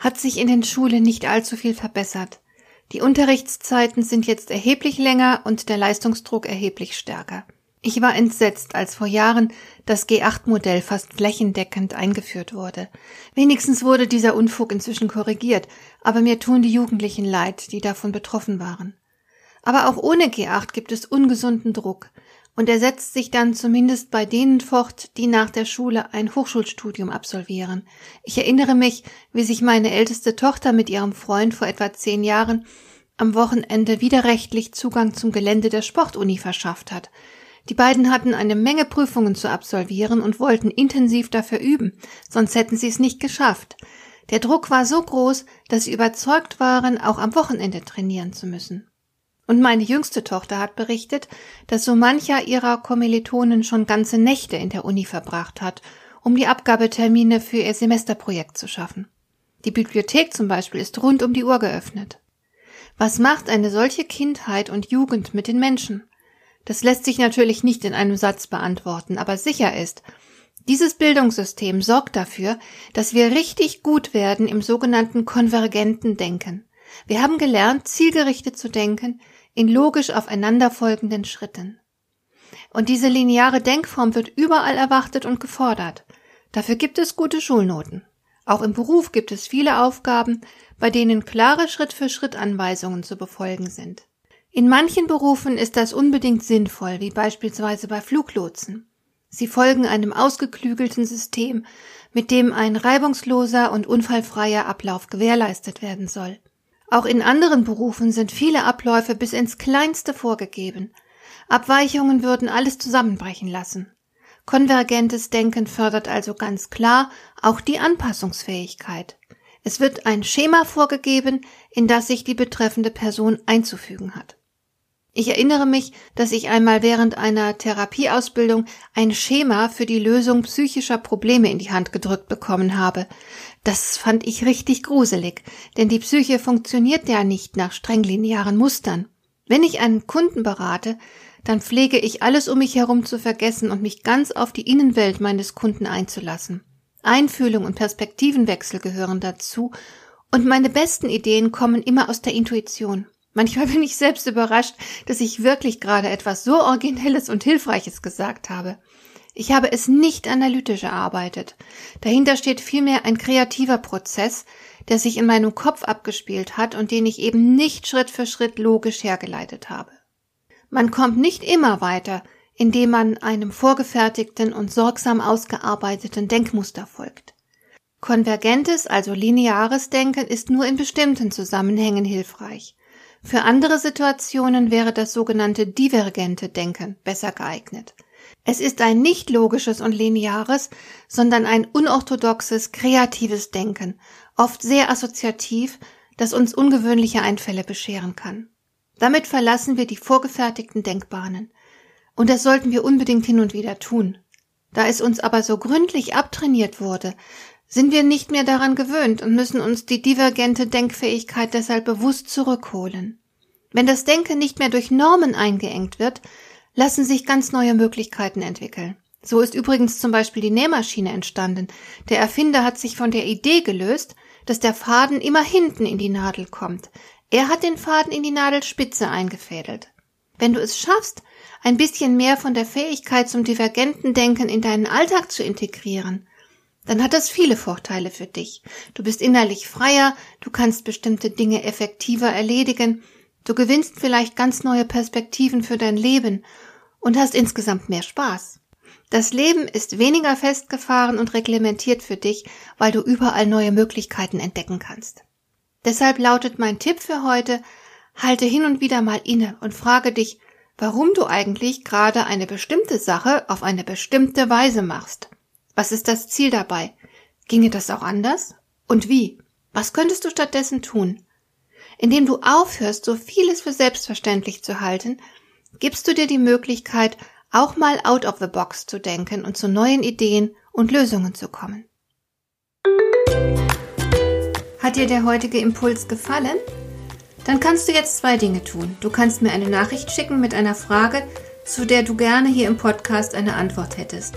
hat sich in den Schulen nicht allzu viel verbessert. Die Unterrichtszeiten sind jetzt erheblich länger und der Leistungsdruck erheblich stärker. Ich war entsetzt, als vor Jahren das G8-Modell fast flächendeckend eingeführt wurde. Wenigstens wurde dieser Unfug inzwischen korrigiert, aber mir tun die Jugendlichen leid, die davon betroffen waren. Aber auch ohne G8 gibt es ungesunden Druck und er setzt sich dann zumindest bei denen fort, die nach der Schule ein Hochschulstudium absolvieren. Ich erinnere mich, wie sich meine älteste Tochter mit ihrem Freund vor etwa zehn Jahren am Wochenende widerrechtlich Zugang zum Gelände der Sportuni verschafft hat. Die beiden hatten eine Menge Prüfungen zu absolvieren und wollten intensiv dafür üben, sonst hätten sie es nicht geschafft. Der Druck war so groß, dass sie überzeugt waren, auch am Wochenende trainieren zu müssen. Und meine jüngste Tochter hat berichtet, dass so mancher ihrer Kommilitonen schon ganze Nächte in der Uni verbracht hat, um die Abgabetermine für ihr Semesterprojekt zu schaffen. Die Bibliothek zum Beispiel ist rund um die Uhr geöffnet. Was macht eine solche Kindheit und Jugend mit den Menschen? Das lässt sich natürlich nicht in einem Satz beantworten, aber sicher ist, dieses Bildungssystem sorgt dafür, dass wir richtig gut werden im sogenannten konvergenten Denken. Wir haben gelernt, zielgerichtet zu denken, in logisch aufeinanderfolgenden Schritten. Und diese lineare Denkform wird überall erwartet und gefordert. Dafür gibt es gute Schulnoten. Auch im Beruf gibt es viele Aufgaben, bei denen klare Schritt-für-Schritt-Anweisungen zu befolgen sind. In manchen Berufen ist das unbedingt sinnvoll, wie beispielsweise bei Fluglotsen. Sie folgen einem ausgeklügelten System, mit dem ein reibungsloser und unfallfreier Ablauf gewährleistet werden soll. Auch in anderen Berufen sind viele Abläufe bis ins Kleinste vorgegeben. Abweichungen würden alles zusammenbrechen lassen. Konvergentes Denken fördert also ganz klar auch die Anpassungsfähigkeit. Es wird ein Schema vorgegeben, in das sich die betreffende Person einzufügen hat. Ich erinnere mich, dass ich einmal während einer Therapieausbildung ein Schema für die Lösung psychischer Probleme in die Hand gedrückt bekommen habe. Das fand ich richtig gruselig, denn die Psyche funktioniert ja nicht nach streng linearen Mustern. Wenn ich einen Kunden berate, dann pflege ich alles um mich herum zu vergessen und mich ganz auf die Innenwelt meines Kunden einzulassen. Einfühlung und Perspektivenwechsel gehören dazu, und meine besten Ideen kommen immer aus der Intuition. Manchmal bin ich selbst überrascht, dass ich wirklich gerade etwas so Originelles und Hilfreiches gesagt habe. Ich habe es nicht analytisch erarbeitet. Dahinter steht vielmehr ein kreativer Prozess, der sich in meinem Kopf abgespielt hat und den ich eben nicht Schritt für Schritt logisch hergeleitet habe. Man kommt nicht immer weiter, indem man einem vorgefertigten und sorgsam ausgearbeiteten Denkmuster folgt. Konvergentes, also lineares Denken ist nur in bestimmten Zusammenhängen hilfreich. Für andere Situationen wäre das sogenannte divergente Denken besser geeignet. Es ist ein nicht logisches und lineares, sondern ein unorthodoxes, kreatives Denken, oft sehr assoziativ, das uns ungewöhnliche Einfälle bescheren kann. Damit verlassen wir die vorgefertigten Denkbahnen. Und das sollten wir unbedingt hin und wieder tun. Da es uns aber so gründlich abtrainiert wurde, sind wir nicht mehr daran gewöhnt und müssen uns die divergente Denkfähigkeit deshalb bewusst zurückholen. Wenn das Denken nicht mehr durch Normen eingeengt wird, lassen sich ganz neue Möglichkeiten entwickeln. So ist übrigens zum Beispiel die Nähmaschine entstanden. Der Erfinder hat sich von der Idee gelöst, dass der Faden immer hinten in die Nadel kommt. Er hat den Faden in die Nadelspitze eingefädelt. Wenn du es schaffst, ein bisschen mehr von der Fähigkeit zum divergenten Denken in deinen Alltag zu integrieren, dann hat das viele Vorteile für dich. Du bist innerlich freier, du kannst bestimmte Dinge effektiver erledigen, du gewinnst vielleicht ganz neue Perspektiven für dein Leben und hast insgesamt mehr Spaß. Das Leben ist weniger festgefahren und reglementiert für dich, weil du überall neue Möglichkeiten entdecken kannst. Deshalb lautet mein Tipp für heute, halte hin und wieder mal inne und frage dich, warum du eigentlich gerade eine bestimmte Sache auf eine bestimmte Weise machst. Was ist das Ziel dabei? Ginge das auch anders? Und wie? Was könntest du stattdessen tun? Indem du aufhörst, so vieles für selbstverständlich zu halten, gibst du dir die Möglichkeit, auch mal out of the box zu denken und zu neuen Ideen und Lösungen zu kommen. Hat dir der heutige Impuls gefallen? Dann kannst du jetzt zwei Dinge tun. Du kannst mir eine Nachricht schicken mit einer Frage, zu der du gerne hier im Podcast eine Antwort hättest.